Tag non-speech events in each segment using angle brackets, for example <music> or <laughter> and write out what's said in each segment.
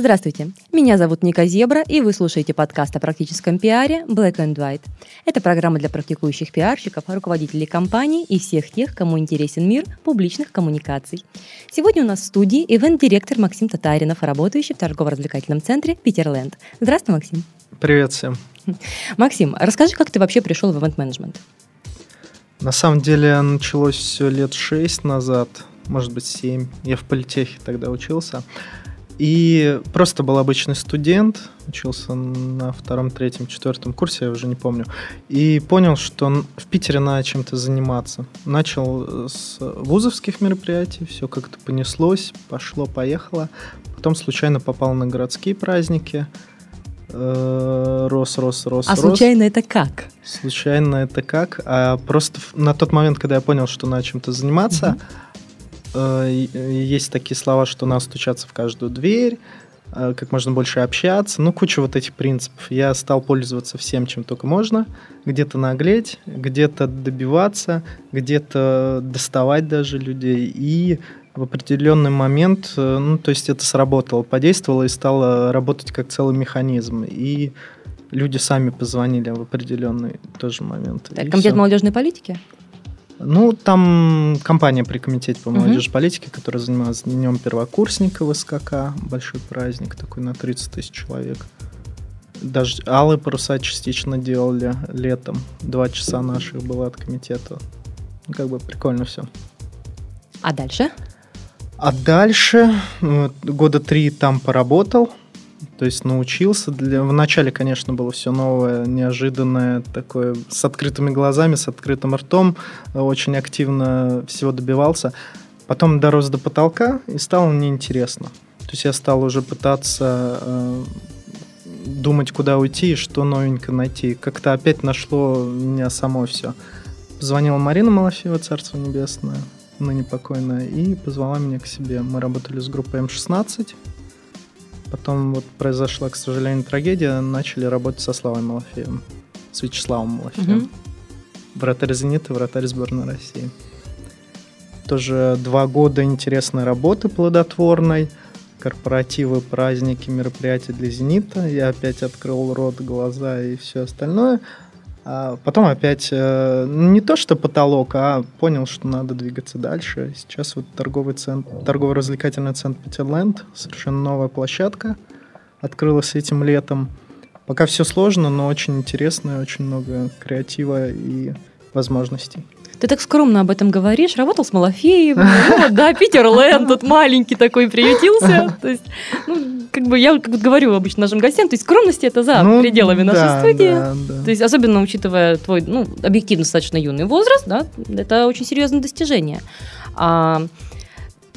Здравствуйте, меня зовут Ника Зебра, и вы слушаете подкаст о практическом пиаре Black and White. Это программа для практикующих пиарщиков, руководителей компаний и всех тех, кому интересен мир публичных коммуникаций. Сегодня у нас в студии ивент-директор Максим Татаринов, работающий в торгово-развлекательном центре Питерленд. Здравствуй, Максим. Привет всем. Максим, расскажи, как ты вообще пришел в ивент-менеджмент? На самом деле началось все лет шесть назад, может быть семь. Я в политехе тогда учился. И просто был обычный студент, учился на втором, третьем, четвертом курсе, я уже не помню. И понял, что в Питере надо чем-то заниматься. Начал с вузовских мероприятий, все как-то понеслось, пошло, поехало. Потом случайно попал на городские праздники. Э, рос, рос, рос, А рос. случайно это как? Случайно это как? А просто на тот момент, когда я понял, что надо чем-то заниматься, э, есть такие слова, что надо стучаться в каждую дверь, э, как можно больше общаться, ну, куча вот этих принципов. Я стал пользоваться всем, чем только можно, где-то наглеть, где-то добиваться, где-то доставать даже людей, и в определенный момент, э, ну, то есть это сработало, подействовало и стало работать как целый механизм. И люди сами позвонили в определенный тоже момент. Так, комитет всё. молодежной политики? Ну, там компания при комитете по молодежи политики, которая занималась Днем первокурсника в СКК. Большой праздник такой на 30 тысяч человек. Даже алые паруса частично делали летом. Два часа наших было от комитета. Ну, Как бы прикольно все. А дальше? А дальше года три там поработал, то есть научился. Для... Вначале, конечно, было все новое, неожиданное, такое с открытыми глазами, с открытым ртом, очень активно всего добивался. Потом дорос до потолка и стало неинтересно. То есть я стал уже пытаться э, думать, куда уйти и что новенько найти. Как-то опять нашло меня само все. Позвонила Марина Малафеева, Царство Небесное, ныне покойная, и позвала меня к себе. Мы работали с группой М16. Потом вот произошла, к сожалению, трагедия. Начали работать со Славой Малафеевым, с Вячеславом Малафеевым. Мгм. Вратарь «Зенита», вратарь сборной России. Тоже два года интересной работы плодотворной. Корпоративы, праздники, мероприятия для «Зенита». Я опять открыл рот, глаза и все остальное. А потом опять э, не то что потолок, а понял, что надо двигаться дальше. Сейчас вот торговый центр, торгово-развлекательный центр Питерленд, совершенно новая площадка, открылась этим летом. Пока все сложно, но очень интересно, очень много креатива и возможностей. Ты так скромно об этом говоришь. Работал с Малафеевым. Ну да, Питер Лэнд, тут маленький такой приютился. То есть, ну, как бы я как говорю обычно нашим гостям, то есть скромности это за Ну, пределами нашей студии. То есть, особенно учитывая твой, ну, объективно достаточно юный возраст, да, это очень серьезное достижение. А,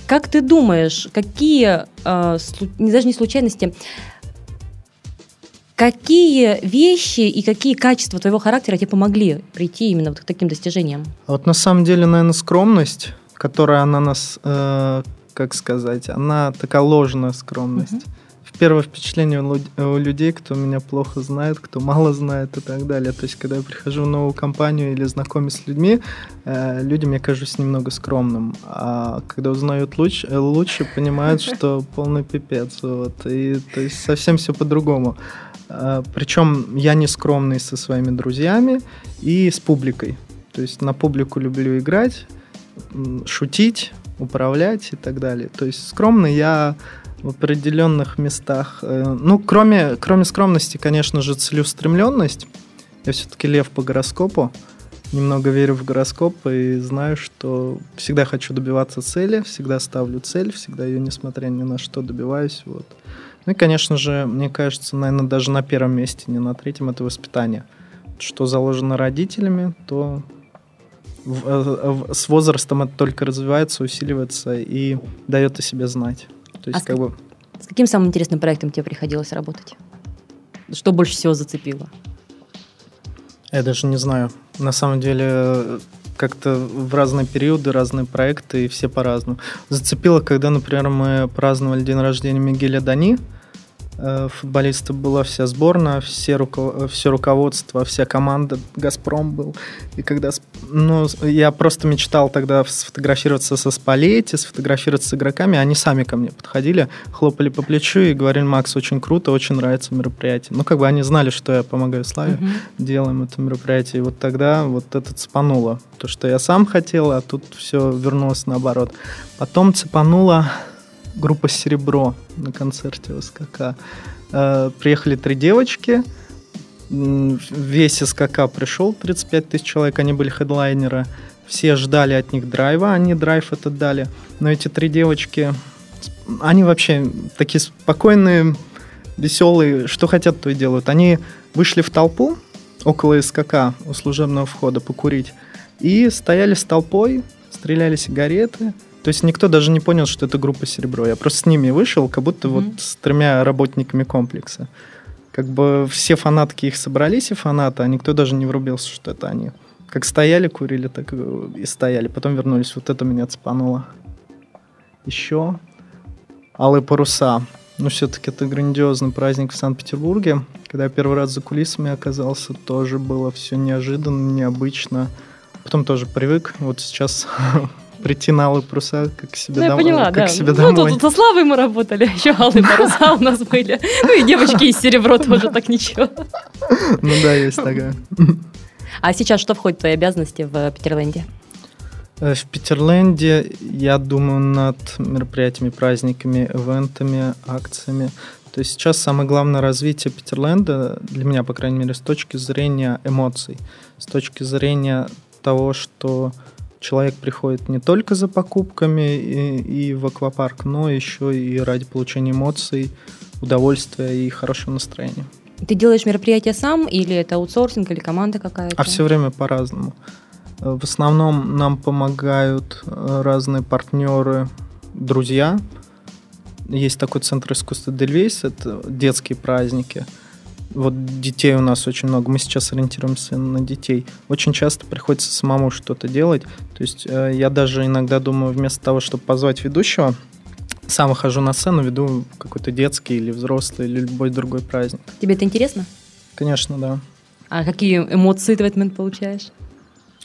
как ты думаешь, какие, а, даже не случайности, какие вещи и какие качества твоего характера тебе помогли прийти именно вот к таким достижениям? Вот на самом деле, наверное, скромность, которая она нас, э, как сказать, она такая ложная скромность. Первое впечатление у людей, кто меня плохо знает, кто мало знает и так далее. То есть, когда я прихожу в новую компанию или знакомлюсь с людьми, э, людям я кажусь немного скромным. А когда узнают лучше, э, лучше понимают, <laughs> что полный пипец. Вот. И то есть совсем все по-другому. Причем я не скромный со своими друзьями и с публикой. То есть на публику люблю играть, шутить, управлять и так далее. То есть скромный я в определенных местах. э, Ну, кроме, кроме скромности, конечно же, целеустремленность. Я все-таки лев по гороскопу. Немного верю в гороскоп и знаю, что всегда хочу добиваться цели, всегда ставлю цель, всегда ее, несмотря ни на что, добиваюсь. Вот. Ну и, конечно же, мне кажется, наверное, даже на первом месте, не на третьем, это воспитание. Что заложено родителями, то в- э, в- с возрастом это только развивается, усиливается и дает о себе знать. То есть, А как бы, С каким самым интересным проектом тебе приходилось работать? Что больше всего зацепило? я даже не знаю. На самом деле, как-то в разные периоды, разные проекты, и все по-разному. Зацепило, когда, например, мы праздновали день рождения Мигеля Дани. Э, футболистов была вся сборная, все, руко... все руководство, вся команда, «Газпром» был. И когда... Ну, я просто мечтал тогда сфотографироваться со Спалетти, сфотографироваться с игроками. Они сами ко мне подходили, хлопали по плечу и говорили, Макс, очень круто, очень нравится мероприятие. Ну, как бы они знали, что я помогаю Славе, угу. делаем это мероприятие. И вот тогда вот это цепануло. То, что я сам хотел, а тут все вернулось наоборот. Потом цепануло группа «Серебро» на концерте СКК. Э, приехали три девочки, весь СКК пришел, 35 тысяч человек, они были хедлайнеры. Все ждали от них драйва, они драйв этот дали. Но эти три девочки, они вообще такие спокойные, веселые, что хотят, то и делают. Они вышли в толпу около СКК у служебного входа покурить и стояли с толпой, стреляли сигареты, то есть никто даже не понял, что это группа «Серебро». Я просто с ними вышел, как будто mm-hmm. вот с тремя работниками комплекса. Как бы все фанатки их собрались, и фанаты, а никто даже не врубился, что это они. Как стояли, курили, так и стояли. Потом вернулись. Вот это меня цепануло. Еще «Алые паруса». Ну, все-таки это грандиозный праздник в Санкт-Петербурге. Когда я первый раз за кулисами оказался, тоже было все неожиданно, необычно. Потом тоже привык. Вот сейчас <laughs> прийти на алые паруса, как к себе, ну, дом... я поняла, как да. себе ну, домой. тут со Славой мы работали, еще алые паруса у нас были. Ну и девочки из серебро тоже так ничего. Ну да, есть такая. А сейчас что входит в твои обязанности в Питерленде? Э, в Питерленде я думаю над мероприятиями, праздниками, ивентами, акциями. То есть сейчас самое главное развитие Питерленда, для меня, по крайней мере, с точки зрения эмоций, с точки зрения того, что человек приходит не только за покупками и, и в аквапарк, но еще и ради получения эмоций, удовольствия и хорошего настроения. Ты делаешь мероприятие сам или это аутсорсинг или команда какая-то? А все время по-разному. В основном нам помогают э, разные партнеры, друзья. Есть такой центр искусства Дельвейс, это детские праздники – вот детей у нас очень много, мы сейчас ориентируемся на детей. Очень часто приходится самому что-то делать. То есть э, я даже иногда думаю, вместо того, чтобы позвать ведущего, сам выхожу на сцену, веду какой-то детский или взрослый, или любой другой праздник. Тебе это интересно? Конечно, да. А какие эмоции ты в этот момент получаешь?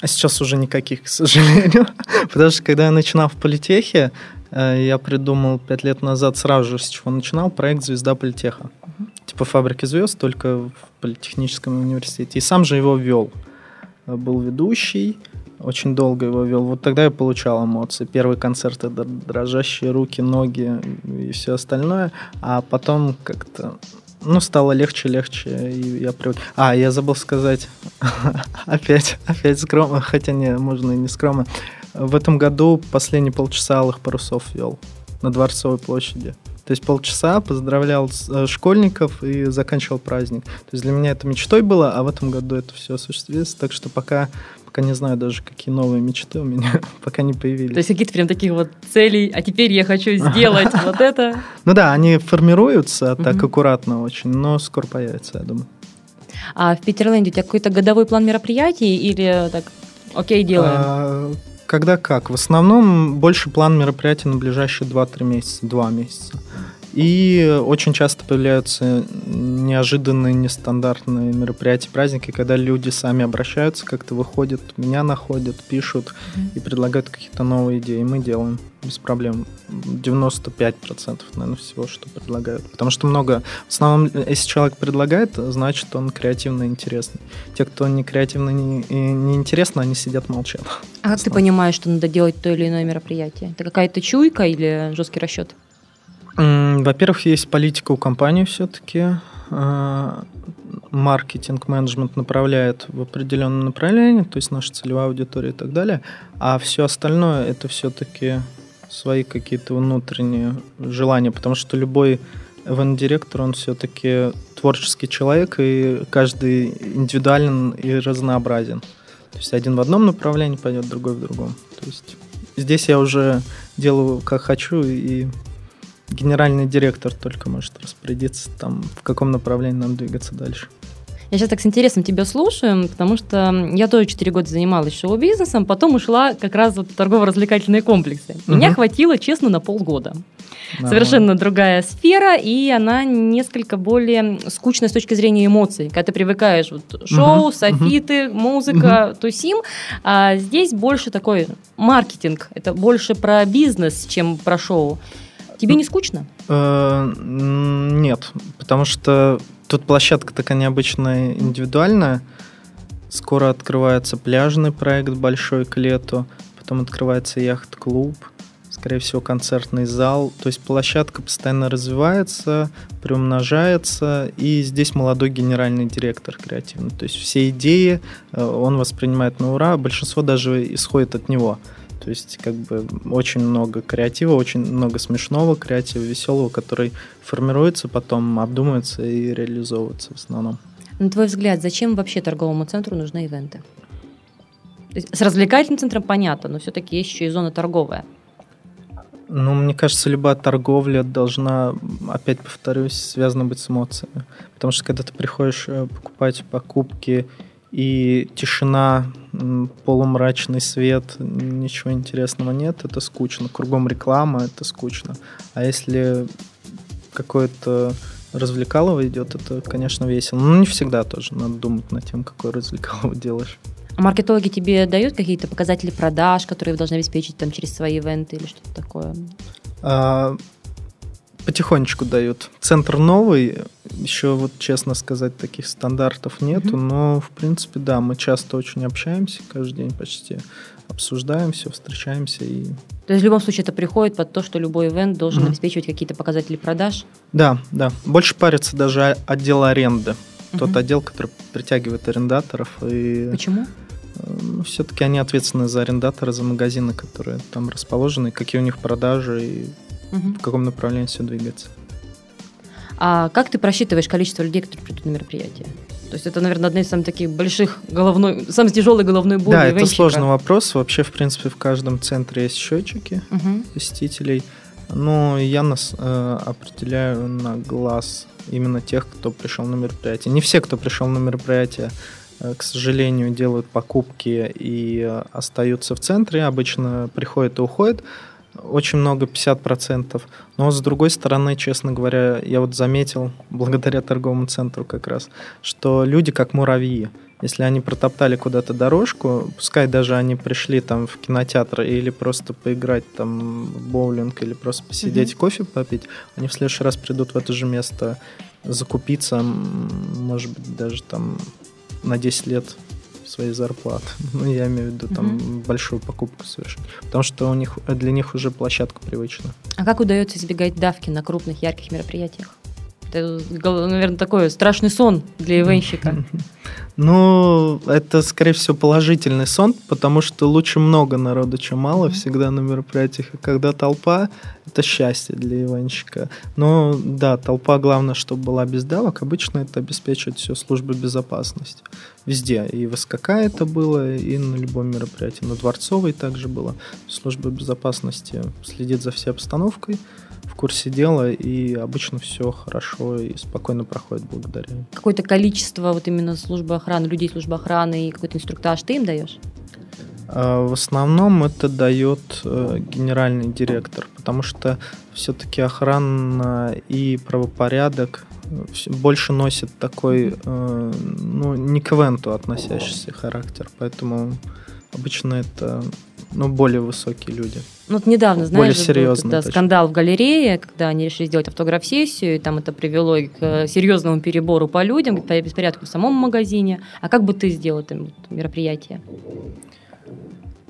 А сейчас уже никаких, к сожалению. <laughs> Потому что когда я начинал в политехе, э, я придумал пять лет назад сразу же, с чего начинал, проект «Звезда политеха» типа «Фабрики звезд», только в Политехническом университете. И сам же его вел. Был ведущий, очень долго его вел. Вот тогда я получал эмоции. Первый концерт — это дрожащие руки, ноги и все остальное. А потом как-то ну, стало легче, легче, и я привык. А, я забыл сказать, <laughs> опять, опять скромно, хотя не, можно и не скромно. В этом году последние полчаса алых парусов вел на Дворцовой площади. То есть полчаса поздравлял э, школьников и заканчивал праздник. То есть для меня это мечтой было, а в этом году это все осуществилось. Так что пока, пока не знаю даже, какие новые мечты у меня <laughs> пока не появились. То есть какие-то прям таких вот целей, а теперь я хочу <laughs> сделать вот это? Ну да, они формируются так аккуратно очень, но скоро появятся, я думаю. А в Питерленде у тебя какой-то годовой план мероприятий или так, окей, делаем? Когда как. В основном больше план мероприятий на ближайшие 2-3 месяца, 2 месяца. И очень часто появляются неожиданные, нестандартные мероприятия, праздники, когда люди сами обращаются, как-то выходят, меня находят, пишут mm-hmm. и предлагают какие-то новые идеи. Мы делаем без проблем. 95% наверное, всего, что предлагают. Потому что много... В основном, если человек предлагает, значит, он креативно интересный. Те, кто не креативно не, не интересно, они сидят молчат. А как ты понимаешь, что надо делать то или иное мероприятие? Это какая-то чуйка или жесткий расчет? Во-первых, есть политика у компании все-таки. А, маркетинг-менеджмент направляет в определенное направление, то есть наша целевая аудитория и так далее. А все остальное это все-таки свои какие-то внутренние желания, потому что любой event-директор, он все-таки творческий человек, и каждый индивидуален и разнообразен. То есть один в одном направлении пойдет, другой в другом. То есть здесь я уже делаю как хочу, и генеральный директор только может распорядиться там, в каком направлении нам двигаться дальше. Я сейчас так с интересом тебя слушаю, потому что я тоже 4 года занималась шоу-бизнесом, потом ушла как раз вот в торгово-развлекательные комплексы. Меня Мгм. хватило, честно, на полгода. Ага. Совершенно другая сфера, и она несколько более скучная с точки зрения эмоций. Когда ты привыкаешь, вот шоу, Мгм, софиты, музыка, тусим, а здесь больше такой маркетинг. Это больше про бизнес, чем про шоу. Тебе не скучно? Э, Нет, потому что тут площадка такая необычная, индивидуальная. Скоро открывается пляжный проект большой к лету, потом открывается яхт-клуб, скорее всего, концертный зал. То есть площадка постоянно развивается, приумножается, и здесь молодой генеральный директор креативный. То есть все идеи э, он воспринимает на ура, большинство даже исходит от него. То есть, как бы очень много креатива, очень много смешного креатива, веселого, который формируется, потом обдумывается и реализовывается в основном. На твой взгляд, зачем вообще торговому центру нужны ивенты? Есть с развлекательным центром понятно, но все-таки есть еще и зона торговая. Ну, мне кажется, любая торговля должна, опять повторюсь, связана быть с эмоциями. Потому что когда ты приходишь э, покупать покупки и тишина, полумрачный свет, ничего интересного нет, это скучно. Кругом реклама, это скучно. А если какое-то развлекалово идет, это, конечно, весело. Но не всегда тоже. Надо думать над тем, какое развлекалово <laughs> делаешь. А маркетологи тебе дают какие-то показатели продаж, которые вы должны обеспечить там через свои ивенты или что-то такое? А, потихонечку дают. Центр новый, еще вот честно сказать, таких стандартов нету, Мгм. но в принципе, да, мы часто очень общаемся, каждый день почти обсуждаем все, встречаемся и То есть в любом случае это приходит под то, что любой ивент должен Мгм. обеспечивать какие-то показатели продаж. да, да, больше парится даже отдел аренды. Тот Мгм. отдел, который притягивает арендаторов, и Почему? все-таки они ответственны за арендаторы, за магазины, которые там расположены, какие у них продажи и Мгм. в каком направлении все двигается. А как ты просчитываешь количество людей, которые придут на мероприятие? То есть это, наверное, одна из самых таких больших головной, самой тяжелой головной боли да, это сложный вопрос. Вообще, в принципе, в каждом центре есть счетчики Мгм. посетителей. Но я нас э, определяю на глаз именно тех, кто пришел на мероприятие. Не все, кто пришел на мероприятие, э, к сожалению, делают покупки и э, остаются в центре. Обычно приходят и уходят. Очень много, 50%. Но с другой стороны, честно говоря, я вот заметил, благодаря торговому центру как раз, что люди как муравьи. Если они протоптали куда-то дорожку, пускай даже они пришли там в кинотеатр или просто поиграть там в боулинг или просто посидеть кофе попить, они в следующий раз придут в это же место закупиться, может быть, даже там на 10 лет своей зарплаты. <laughs> Ну, я имею в виду там большую покупку совершить. Потому что у них, для них уже площадка привычна. А как удается избегать давки на крупных ярких мероприятиях? Это, наверное, такой страшный сон для <laughs> ивенщика. <laughs> Ну, это, скорее всего, положительный сон, потому что лучше много народу, чем мало всегда на мероприятиях. И когда толпа, это счастье для ивенщика. Но да, толпа, главное, чтобы была без давок. Обычно это обеспечивает все службы безопасности. Везде. И в СКК это было, и на любом мероприятии. На Дворцовой также было. Служба безопасности следит за всей обстановкой в курсе дела, и обычно все хорошо и спокойно проходит благодаря. Какое-то количество вот именно службы охраны, людей службы охраны и какой-то инструктаж ты им даешь? А, В основном это дает э, генеральный директор, потому что все-таки охрана и правопорядок э, больше носит такой, э, ну, не к ивенту относящийся характер, поэтому обычно это ну, более высокие люди. Ну, вот недавно, Более знаешь, был серьезно, да, точно. скандал в галерее, когда они решили сделать автограф-сессию, и там это привело и к э, серьезному перебору по людям, к беспорядку в самом магазине. А как бы ты сделал это мероприятие?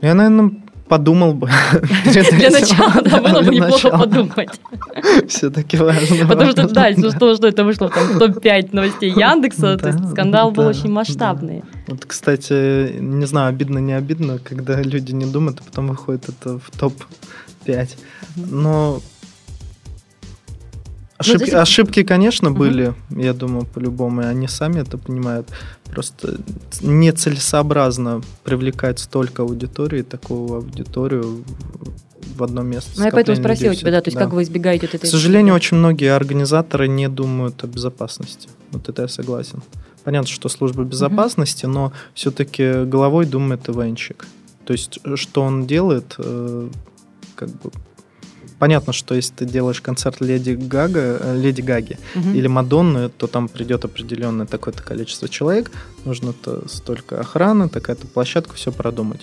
Я, наверное, подумал бы. <laughs> Для начала, да, было бы неплохо подумать. <laughs> Все-таки важно. Потому что дальше, что, что это вышло там в топ-5 новостей <laughs> Яндекса, то есть Да, скандал был да, очень да. масштабный. Вот, кстати, не знаю, обидно, не обидно, когда люди не думают, а потом выходит это в топ-5. Но ошибки, здесь- ошибки, конечно, были, я думаю, по-любому, и они сами это понимают. Просто нецелесообразно привлекать столько аудитории, такую аудиторию в- одно место. Ну, я поэтому спросила людей тебя, да, то есть всё-таки, как вы избегаете вот этой... К сожалению, очень многие организаторы не думают о безопасности. Вот это я согласен. понятно, что служба безопасности, mm-hmm. но все-таки головой думает ивенчик. То есть, что он делает, э, как бы понятно, что если ты делаешь концерт Леди Гага, э, Леди Гаги угу. или Мадонны, то там придет определенное такое-то количество человек, нужно-то столько охраны, такая-то площадка, все продумать.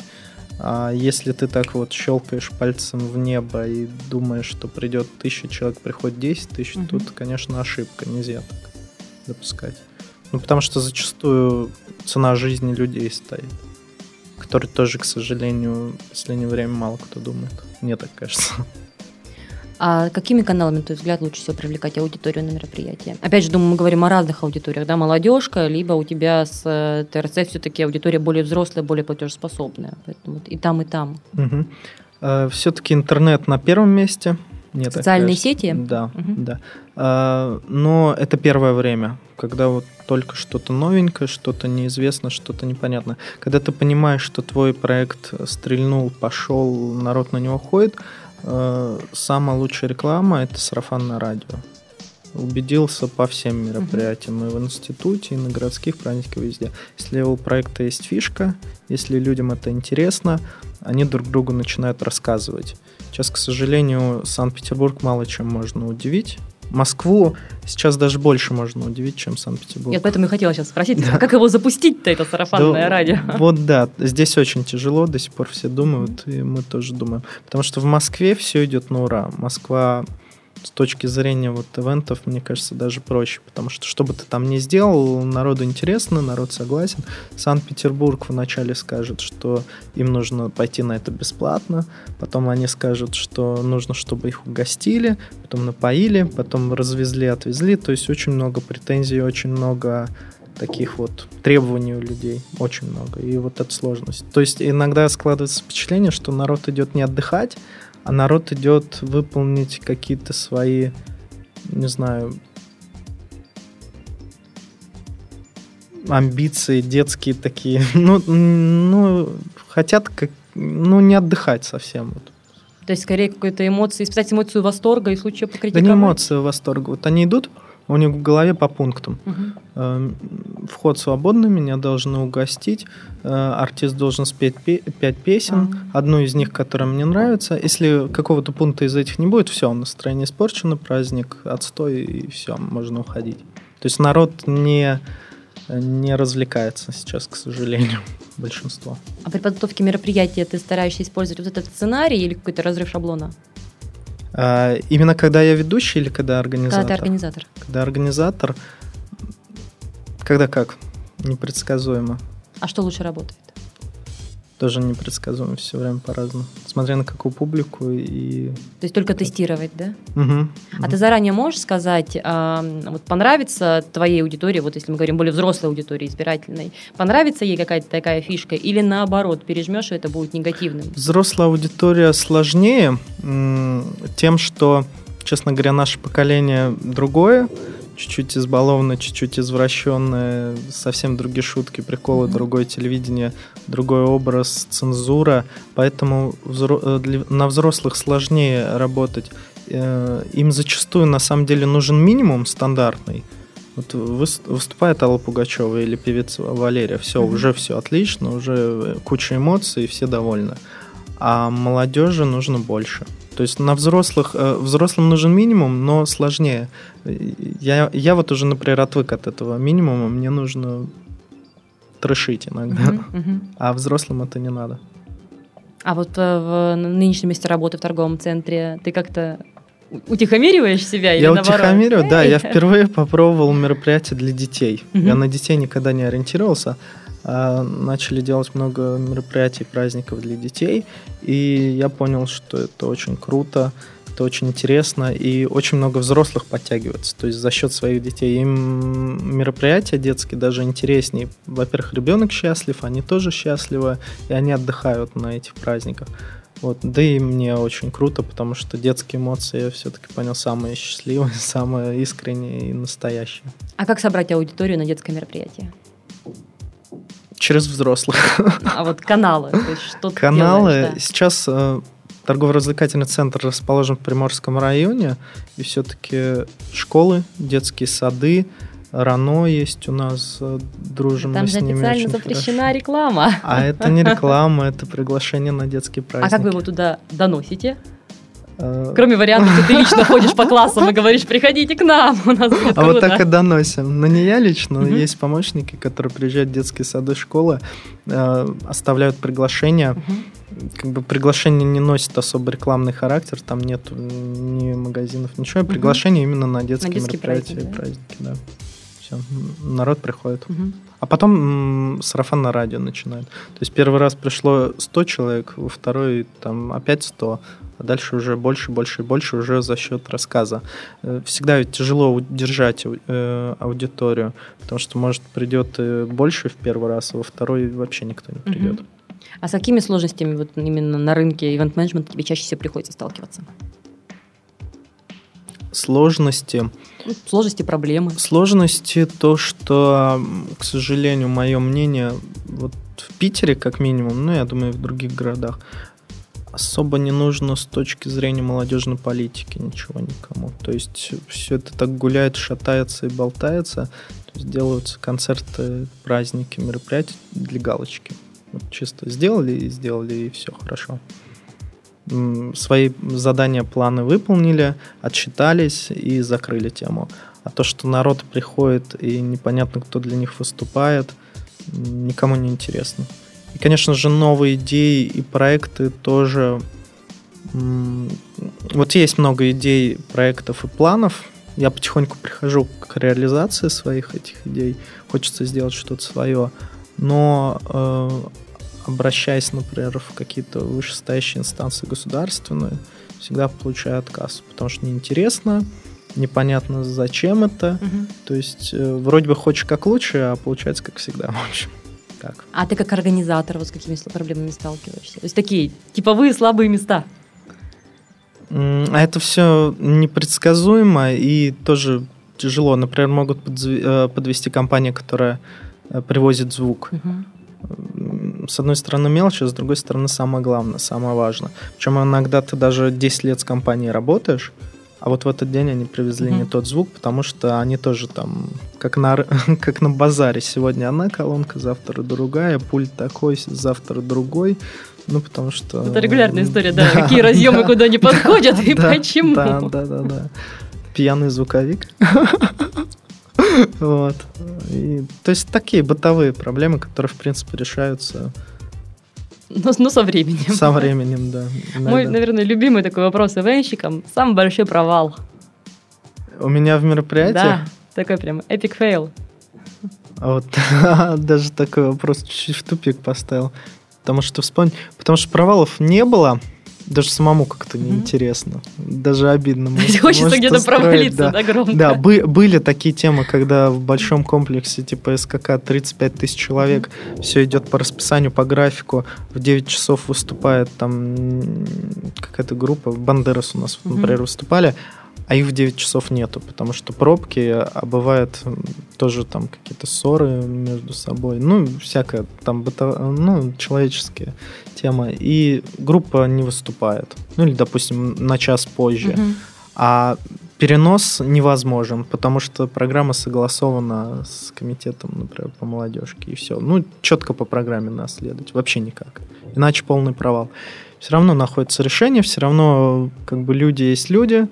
А если ты так вот щелкаешь пальцем в небо и думаешь, что придет тысяча человек, приходит 10 тысяч, угу. тут, конечно, ошибка, нельзя так допускать. Ну, потому что зачастую цена жизни людей стоит, который тоже, к сожалению, в последнее время мало кто думает. Мне так кажется. А какими каналами, на твой взгляд, лучше всего привлекать аудиторию на мероприятие? Опять же, думаю, мы говорим о разных аудиториях, да, молодежка, либо у тебя с э, ТРЦ все-таки аудитория более взрослая, более платежеспособная. Поэтому и там, и там. Угу. А, все-таки интернет на первом месте. Нет, Социальные сети? Да, угу. да. А, но это первое время, когда вот только что-то новенькое, что-то неизвестно, что-то непонятно. Когда ты понимаешь, что твой проект стрельнул, пошел, народ на него ходит, самая лучшая реклама это сарафанное радио. Убедился по всем мероприятиям, и в институте, и на городских праздниках, везде. Если у проекта есть фишка, если людям это интересно, они друг другу начинают рассказывать. Сейчас, к сожалению, Санкт-Петербург мало чем можно удивить. Москву сейчас даже больше можно удивить, чем Санкт-Петербург. Я поэтому и хотела сейчас спросить, да. как его запустить-то, это сарафанное да, радио? Вот да, здесь очень тяжело, до сих пор все думают, и мы тоже думаем. Потому что в Москве все идет на ура. Москва с точки зрения вот ивентов, мне кажется, даже проще, потому что что бы ты там ни сделал, народу интересно, народ согласен. Санкт-Петербург вначале скажет, что им нужно пойти на это бесплатно, потом они скажут, что нужно, чтобы их угостили, потом напоили, потом развезли, отвезли, то есть очень много претензий, очень много таких вот требований у людей очень много. И вот эта сложность. То есть иногда складывается впечатление, что народ идет не отдыхать, а народ идет выполнить какие-то свои, не знаю, амбиции детские такие. <laughs> Ну, ну хотят как, ну, не отдыхать совсем. Вот. То есть, скорее, какой-то эмоции, испытать эмоцию восторга и в случае покритиковать? Да не эмоции восторга. Вот они идут, у них в голове по пунктам. Угу. Вход свободный, меня должны угостить. Э, артист должен спеть пять песен, одну из них, которая мне нравится. Если какого-то пункта из этих не будет, все, настроение испорчено, праздник, отстой, и все, можно уходить. То есть народ не, не развлекается сейчас, к сожалению, <laughs> большинство. А при подготовке мероприятия ты стараешься использовать вот этот сценарий или какой-то разрыв шаблона? А, именно когда я ведущий или когда организатор? Когда ты организатор. Когда организатор, когда как, непредсказуемо. А что лучше работает? тоже непредсказуемо, все время по-разному. Смотря на какую публику и... То есть только тестировать, да? Угу. А ты заранее можешь сказать, а, вот понравится твоей аудитории, вот если мы говорим более взрослой аудитории, избирательной, понравится ей какая-то такая фишка или наоборот, пережмешь, и это будет негативным? Взрослая аудитория сложнее тем, что, честно говоря, наше поколение другое, чуть-чуть избалованное, чуть-чуть извращенное, совсем другие шутки, приколы, mm-hmm. другое телевидение, другой образ, цензура. Поэтому взро- э, на взрослых сложнее работать. Э, им зачастую на самом деле нужен минимум стандартный. Вот выступает Алла Пугачева или певица Валерия, все, mm-hmm. уже все отлично, уже куча эмоций, все довольны. А молодежи нужно больше. То есть на взрослых, э, взрослым нужен минимум, но сложнее. Я, я вот уже, например, отвык от этого минимума, мне нужно трешить иногда, uh-huh, uh-huh. а взрослым это не надо. А вот э, в нынешнем месте работы в торговом центре ты как-то утихомириваешь себя или я наоборот? да. Я впервые попробовал мероприятие для детей. Uh-huh. Я на детей никогда не ориентировался. А, начали делать много мероприятий, праздников для детей, и я понял, что это очень круто, это очень интересно, и очень много взрослых подтягивается, то есть за счет своих детей. Им мероприятия детские даже интереснее. Во-первых, ребенок счастлив, они тоже счастливы, и они отдыхают на этих праздниках. Вот. Да и мне очень круто, потому что детские эмоции, я все-таки понял, самые счастливые, <laughs> самые искренние и настоящие. А как собрать аудиторию на детское мероприятие? Через взрослых. <laughs> А вот каналы, то есть что Каналы. Делаешь, да? Сейчас э, торгово-развлекательный центр расположен в Приморском районе, и все-таки школы, детские сады, Рано есть у нас, э, дружим Там мы же с ними официально запрещена хорошо. реклама. А это не <laughs> реклама, это приглашение на детские А праздники. как вы его туда доносите? Э, Кроме вариантов, <laughs> что ты лично ходишь по классам и говоришь, приходите к нам, у нас будет А вот круто». так и доносим. Но не я лично, Мгм. есть помощники, которые приезжают в детские сады, школы, э, оставляют приглашения. Как бы приглашение не носит особо рекламный характер, там нет ни магазинов, ничего. Мгм. Приглашение именно на детские, детские мероприятия и праздники, праздники, да. Все, народ приходит. Мгм. А потом м, сарафан на радио начинает. То есть первый раз пришло 100 человек, во второй там опять 100, а дальше уже больше, больше и больше уже за счет рассказа. Э, Всегда ведь тяжело удержать э, аудиторию, потому что, может, придет и больше в первый раз, а во второй вообще никто не придет. А с какими сложностями вот именно на рынке ивент-менеджмента тебе чаще всего приходится сталкиваться? Сложности. Ну, Сложности, проблемы. Сложности то, что, к сожалению, мое мнение, вот в Питере, как минимум, ну, я думаю, и в других городах, особо не нужно с точки зрения молодежной политики ничего никому. То есть все это так гуляет, шатается и болтается. То есть делаются концерты, праздники, мероприятия для галочки. Вот чисто сделали и сделали, и все хорошо. Свои задания, планы выполнили, отчитались и закрыли тему. А то, что народ приходит и непонятно, кто для них выступает, никому не интересно. И, конечно же, новые идеи и проекты тоже... Вот есть много идей, проектов и планов. Я потихоньку прихожу к реализации своих этих идей. Хочется сделать что-то свое. Но э, обращаясь, например, в какие-то вышестоящие инстанции государственные, всегда получаю отказ, потому что неинтересно, непонятно, зачем это. Мгм. То есть э, вроде бы хочешь как лучше, а получается как всегда, <laughs> в общем. Так. А ты как организатор вот с какими проблемами сталкиваешься? То есть такие типовые слабые места. А это все непредсказуемо и тоже тяжело. Например, могут э, подвести компания, которая э, привозит звук. Мгм. С одной стороны мелочь, а с другой стороны самое главное, самое важное. Причем иногда ты даже 10 лет с компанией работаешь, а вот в этот день они привезли не Мгм. тот звук, потому что они тоже там, как на, <laughs> как на базаре. Сегодня одна колонка, завтра другая, пульт такой, завтра другой. Ну, потому что... Это регулярная история, <laughs> да. Какие разъемы куда не <laughs> подходят и Да, почему. Да, да, да, да. Пьяный звуковик. <laughs> Вот. И, то есть такие бытовые проблемы, которые, в принципе, решаются Ну, ну, со временем. со временем, да. Мой, иногда. наверное, любимый такой вопрос ивенщикам. Самый большой провал. У меня в мероприятии Да, такой прям epic fail. а вот <laughs> даже такой вопрос чуть-чуть в тупик поставил. Потому что вспомни, потому что провалов не было, даже самому как-то неинтересно. Даже обидно. Может- Хочется где-то устроить, провалиться, да. да, громко. Да, бы- были такие темы, когда в большом комплексе типа СКК 35 тысяч человек, все идет по расписанию, по графику, в 9 часов выступает там какая-то группа, Бандерас у нас, например, выступали, а их в 9 часов нету, потому что пробки, а бывает тоже там какие-то ссоры между собой, ну, всякое там быто- ну, человеческие темы, и группа не выступает, ну, или, допустим, на час позже. Мгм. А перенос невозможен, потому что программа согласована с комитетом, например, по молодежке, и все. Ну, четко по программе надо следовать, вообще никак. Иначе полный провал. Все равно находится решение, все равно как бы люди есть люди,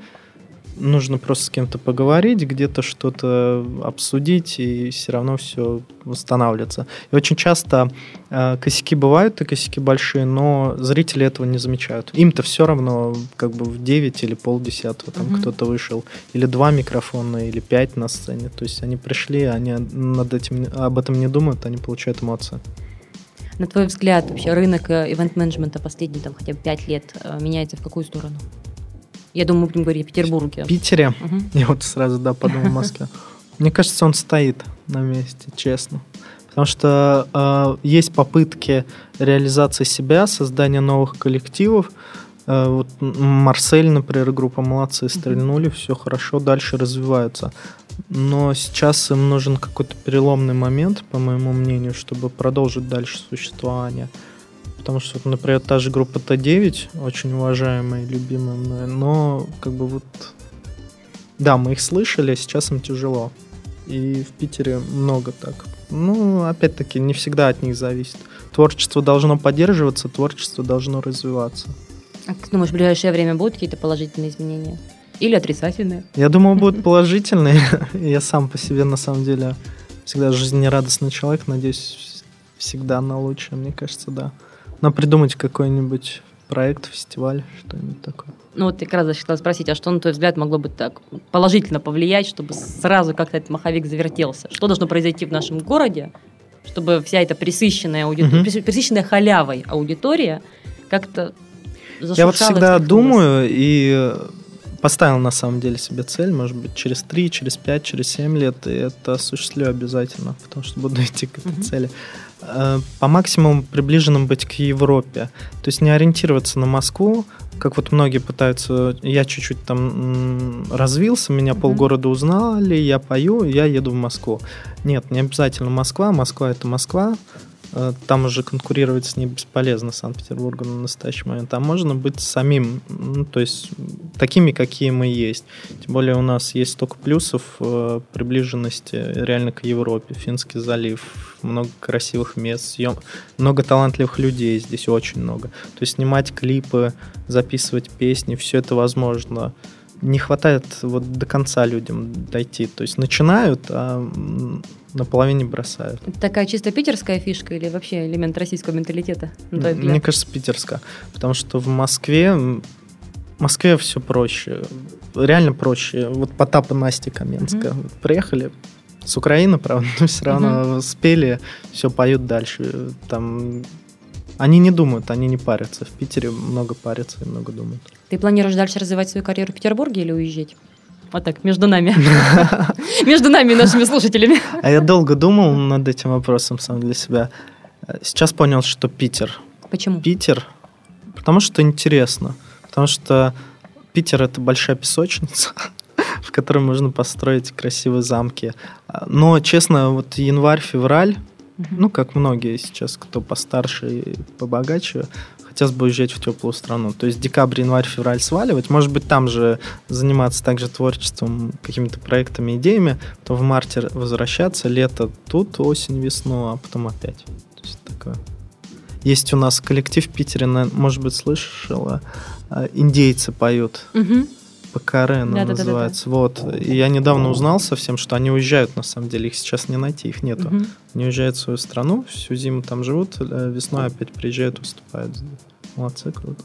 нужно просто с кем-то поговорить, где-то что-то обсудить, и все равно все восстанавливается. И очень часто э, косяки бывают, и косяки большие, но зрители этого не замечают. Им-то все равно, как бы в 9 или полдесятого там Мгм. кто-то вышел, или два микрофона, или пять на сцене. То есть они пришли, они над этим, об этом не думают, они получают эмоции. На твой взгляд, вообще рынок э, ивент-менеджмента последние там хотя бы пять лет э, меняется в какую сторону? Я думаю, мы будем говорить о Петербурге. В Питере, Мгм. я вот сразу, да, подумал в Москве. <laughs> Мне кажется, он стоит на месте, честно. Потому что э, есть попытки реализации себя, создания новых коллективов. Э, вот Марсель, например, группа молодцы, стрельнули, все хорошо, дальше развиваются. Но сейчас им нужен какой-то переломный момент, по моему мнению, чтобы продолжить дальше существование. Потому что, вот, например, та же группа Т9, очень уважаемая и любимая мной, но как бы вот... Да, мы их слышали, а сейчас им тяжело. И в Питере много так. Ну, опять-таки, не всегда от них зависит. Творчество должно поддерживаться, творчество должно развиваться. А ты думаешь, в ближайшее время будут какие-то положительные изменения? Или отрицательные? Я думаю, будут <laughs> положительные. <laughs> Я сам по себе, на самом деле, всегда жизнерадостный человек. Надеюсь, всегда на лучшее, мне кажется, да. Но придумать какой-нибудь проект, фестиваль, что-нибудь такое. Ну вот я как раз хотела спросить, а что, на твой взгляд, могло бы так положительно повлиять, чтобы сразу как-то этот маховик завертелся? Что должно произойти в нашем городе, чтобы вся эта присыщенная, аудитория, угу. присыщенная халявой аудитория как-то Я вот всегда думаю и поставил на самом деле себе цель, может быть, через 3, через 5, через 7 лет, и это осуществлю обязательно, потому что буду <laughs> идти к этой угу. цели. Э, по максимуму приближенным быть к Европе. То есть не ориентироваться на Москву, как вот многие пытаются. Я чуть-чуть там развился, меня mm-hmm. полгорода узнали, я пою, я еду в Москву. Нет, не обязательно Москва. Москва это Москва. Э, там уже конкурировать с ней бесполезно Санкт-Петербургу на настоящий момент. Там можно быть самим, ну, то есть такими, какие мы есть. Тем более у нас есть столько плюсов э, приближенности реально к Европе. Финский залив, много красивых мест, съем... много талантливых людей здесь, очень много. То есть снимать клипы, записывать песни, все это возможно не хватает вот до конца людям дойти. То есть начинают, а на половине бросают. Это такая чисто питерская фишка или вообще элемент российского менталитета? Мне кажется, питерская. Потому что в Москве в Москве все проще. Реально проще. Вот Потап и Настя Каменская. Mm-hmm. Приехали с Украины, <laughs> правда, но все равно mm-hmm. спели, все поют дальше. Там они не думают, они не парятся. В Питере много парятся и много думают. Ты планируешь дальше развивать свою карьеру в Петербурге или уезжать? Вот так, между нами. <laughs> Между нами и нашими слушателями. А я долго думал над этим вопросом сам для себя. Сейчас понял, что Питер. Почему? Питер, потому что интересно. Потому что Питер – это большая песочница, <laughs> в которой можно построить красивые замки. Но, честно, вот январь-февраль, ну, как многие сейчас, кто постарше и побогаче, хотелось бы уезжать в теплую страну. То есть декабрь, январь, февраль сваливать, может быть, там же заниматься также творчеством, какими-то проектами, идеями, то в марте возвращаться, лето тут, осень, весну, а потом опять. То есть такое. Есть у нас коллектив в Питере, может быть, слышала, а, индейцы поют. Угу. Покарена да, называется. Да, да, да. Вот. И я недавно узнал совсем, что они уезжают, на самом деле. Их сейчас не найти, их нету. Угу. Они уезжают в свою страну, всю зиму там живут, э, весной опять приезжают, выступают. Молодцы, круто.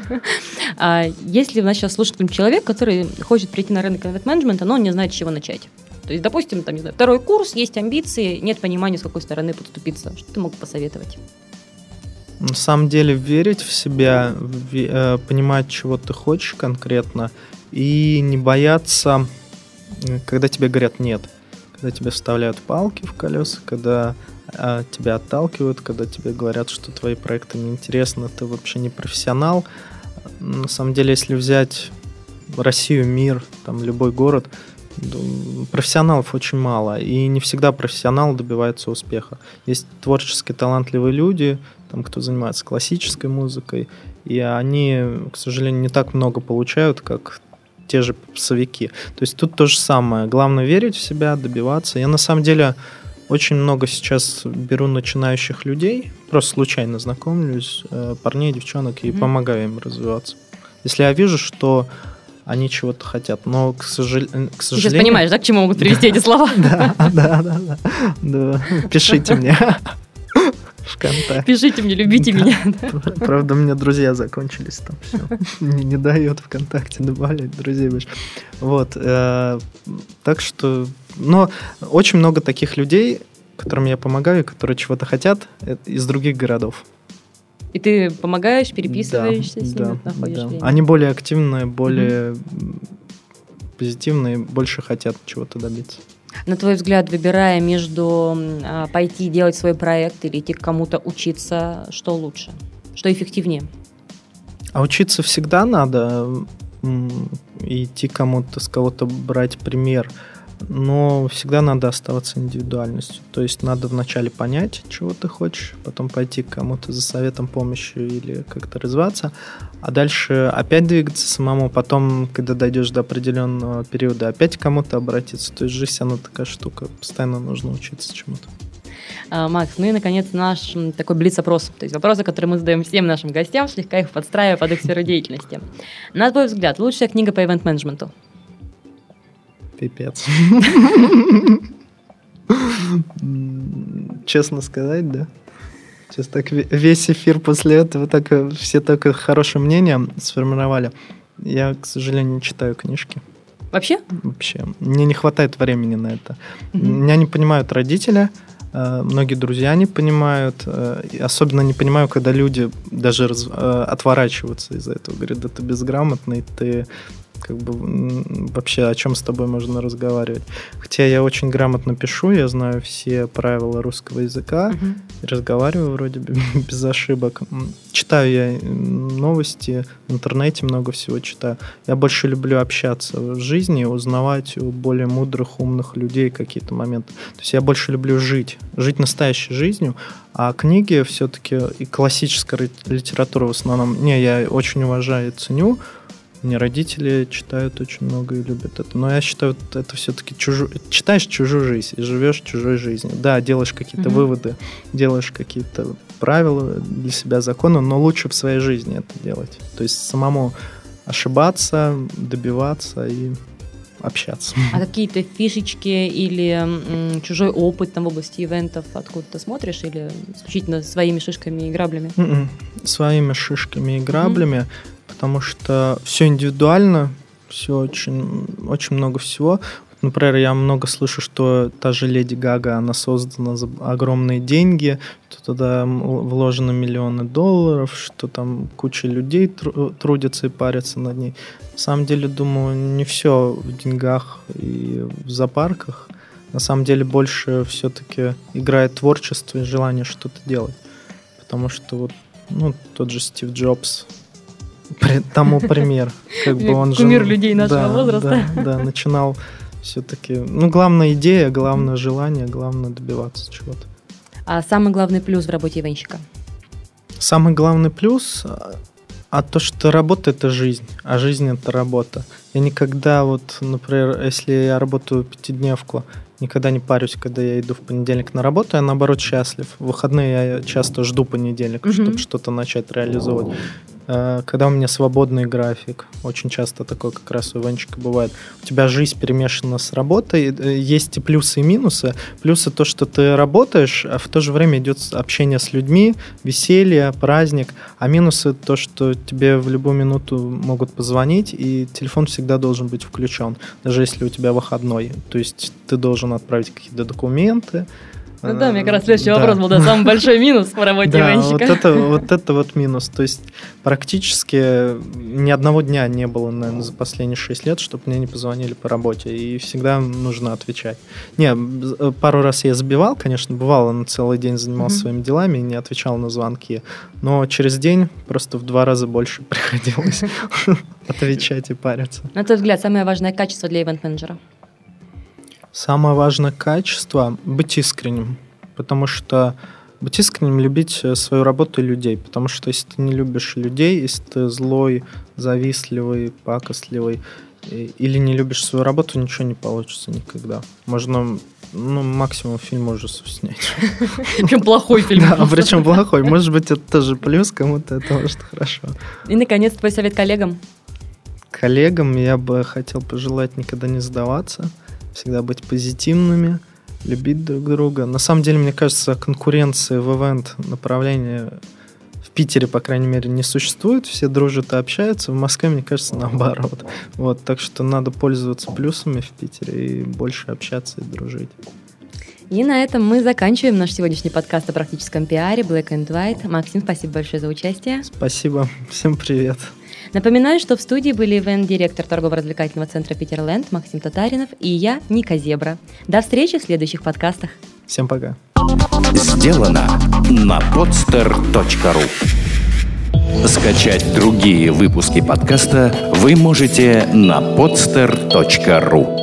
<laughs> А если у нас сейчас слушает человек, который хочет прийти на рынок инвестмент-менеджмента, но он не знает, с чего начать? То есть, допустим, там, не знаю, второй курс, есть амбиции, нет понимания, с какой стороны подступиться. Что ты мог посоветовать? На самом деле верить в себя, э, понимать, чего ты хочешь конкретно, и не бояться, когда тебе говорят «нет», когда тебе вставляют палки в колеса, когда э, тебя отталкивают, когда тебе говорят, что твои проекты неинтересны, ты вообще не профессионал. На самом деле, если взять Россию, мир, там любой город, профессионалов очень мало, и не всегда профессионал добивается успеха. Есть творчески талантливые люди, там, кто занимается классической музыкой, и они, к сожалению, не так много получают, как те же попсовики. То есть тут то же самое. Главное верить в себя, добиваться. Я на самом деле очень много сейчас беру начинающих людей, просто случайно знакомлюсь, э, парней, девчонок, и mm-hmm. помогаю им развиваться. Если я вижу, что они чего-то хотят, но, к, сожал... к сожалению... Сейчас понимаешь, да, к чему могут привести <laughs> эти слова? Да, да, да. Пишите мне. ВКонтакте. Пишите мне, любите меня. Правда, у меня друзья закончились там все. Не, не дает ВКонтакте добавлять друзей больше. Вот. Э, так что... Но очень много таких людей, которым я помогаю, которые чего-то хотят э, из других городов. И ты помогаешь, переписываешься да, с ними, да, находишь да. время? Они более активные, более угу. позитивные, больше хотят чего-то добиться. На твой взгляд, выбирая между а, пойти делать свой проект или идти к кому-то учиться, что лучше? Что эффективнее? А учиться всегда надо, идти кому-то, с кого-то брать пример. Но всегда надо оставаться индивидуальностью. То есть надо вначале понять, чего ты хочешь, потом пойти к кому-то за советом, помощью или как-то развиваться, а дальше опять двигаться самому, потом, когда дойдешь до определенного периода, опять к кому-то обратиться. То есть жизнь, она такая штука, постоянно нужно учиться чему-то. А, Макс, ну и, наконец, наш такой блиц-опрос. То есть вопросы, которые мы задаем всем нашим гостям, слегка их подстраивая под их сферу деятельности. На твой взгляд, лучшая книга по ивент-менеджменту? Пипец. Честно сказать, да. Сейчас так весь эфир после этого так все такое хорошее мнение сформировали. Я, к сожалению, не читаю книжки. Вообще? Вообще. Мне не хватает времени на это. Mm-hmm. Меня не понимают родители, Э, многие друзья не понимают. Э, особенно не понимаю, когда люди даже раз, э, отворачиваются из-за этого. Говорят, да ты безграмотный, ты как бы вообще о чем с тобой можно разговаривать. Хотя я очень грамотно пишу, я знаю все правила русского языка, uh-huh. разговариваю вроде бы <laughs> без ошибок. Читаю я новости, в интернете много всего читаю. Я больше люблю общаться в жизни, узнавать у более мудрых, умных людей какие-то моменты. То есть я больше люблю жить, жить настоящей жизнью, а книги все-таки и классическая литература в основном, не, я очень уважаю и ценю, мне родители читают очень много и любят это. Но я считаю, это все-таки чужу... читаешь чужую жизнь и живешь чужой жизнью. Да, делаешь какие-то mm-hmm. выводы, делаешь какие-то правила для себя, законы, но лучше в своей жизни это делать. То есть самому ошибаться, добиваться и общаться. А какие-то фишечки или м, чужой опыт там в области ивентов откуда ты смотришь или исключительно своими шишками и граблями? Mm-mm. Своими шишками и граблями. Mm-hmm потому что все индивидуально, все очень, очень много всего. Например, я много слышу, что та же Леди Гага, она создана за огромные деньги, что туда вложены миллионы долларов, что там куча людей трудятся и парятся над ней. На самом деле, думаю, не все в деньгах и в зоопарках. На самом деле больше все-таки играет творчество и желание что-то делать. Потому что вот ну, тот же Стив Джобс, тому <laughs> пример. Как бы он Кумир же, людей нашего да, возраста. Да, да, начинал все-таки... Ну, главная идея, главное желание, главное добиваться чего-то. А самый главный плюс в работе ивенщика? Самый главный плюс а то, что работа это жизнь, а жизнь это работа. Я никогда вот, например, если я работаю пятидневку, никогда не парюсь, когда я иду в понедельник на работу, я наоборот счастлив. В выходные я часто жду понедельника, mm-hmm. чтобы что-то начать реализовывать. Э, когда у меня свободный график, очень часто такое как раз у Иванчика бывает, у тебя жизнь перемешана с работой, э, есть и плюсы, и минусы. Плюсы то, что ты работаешь, а в то же время идет общение с людьми, веселье, праздник, а минусы то, что тебе в любую минуту могут позвонить, и телефон всегда должен быть включен, даже если у тебя выходной. То есть ты должен отправить какие-то документы, ну да, мне как раз следующий да. вопрос был, да, самый большой минус в работе да, вот это, вот это вот минус. То есть практически ни одного дня не было, наверное, за последние 6 лет, чтобы мне не позвонили по работе. И всегда нужно отвечать. Не, пару раз я забивал, конечно, бывало, на целый день занимался mm-hmm. своими делами и не отвечал на звонки. Но через день просто в два раза больше <laughs> приходилось <laughs> отвечать и париться. На твой взгляд, самое важное качество для ивент-менеджера? Самое важное качество – быть искренним. Потому что быть искренним, любить э, свою работу и людей. Потому что если ты не любишь людей, если ты злой, завистливый, пакостливый, или не любишь свою работу, ничего не получится никогда. Можно ну, максимум фильм ужасов снять. Причем плохой <laughs> фильм. Да, причем плохой. Может быть, это тоже плюс, кому-то это может хорошо. И, наконец, твой совет коллегам? Коллегам я бы хотел пожелать никогда не сдаваться, всегда быть позитивными, любить друг друга. На самом деле, мне кажется, конкуренции в ивент направлении в Питере, по крайней мере, не существует. Все дружат и общаются. В Москве, мне кажется, наоборот. Вот, так что надо пользоваться плюсами в Питере и больше общаться и дружить. И на этом мы заканчиваем наш сегодняшний подкаст о практическом пиаре Black and White. Максим, спасибо большое за участие. Спасибо. Всем привет. Напоминаю, что в студии были ивент-директор торгово-развлекательного центра «Питерленд» Максим Татаринов и я, Ника Зебра. До встречи в следующих подкастах. Всем пока. Сделано на podster.ru Скачать другие выпуски подкаста вы можете на podster.ru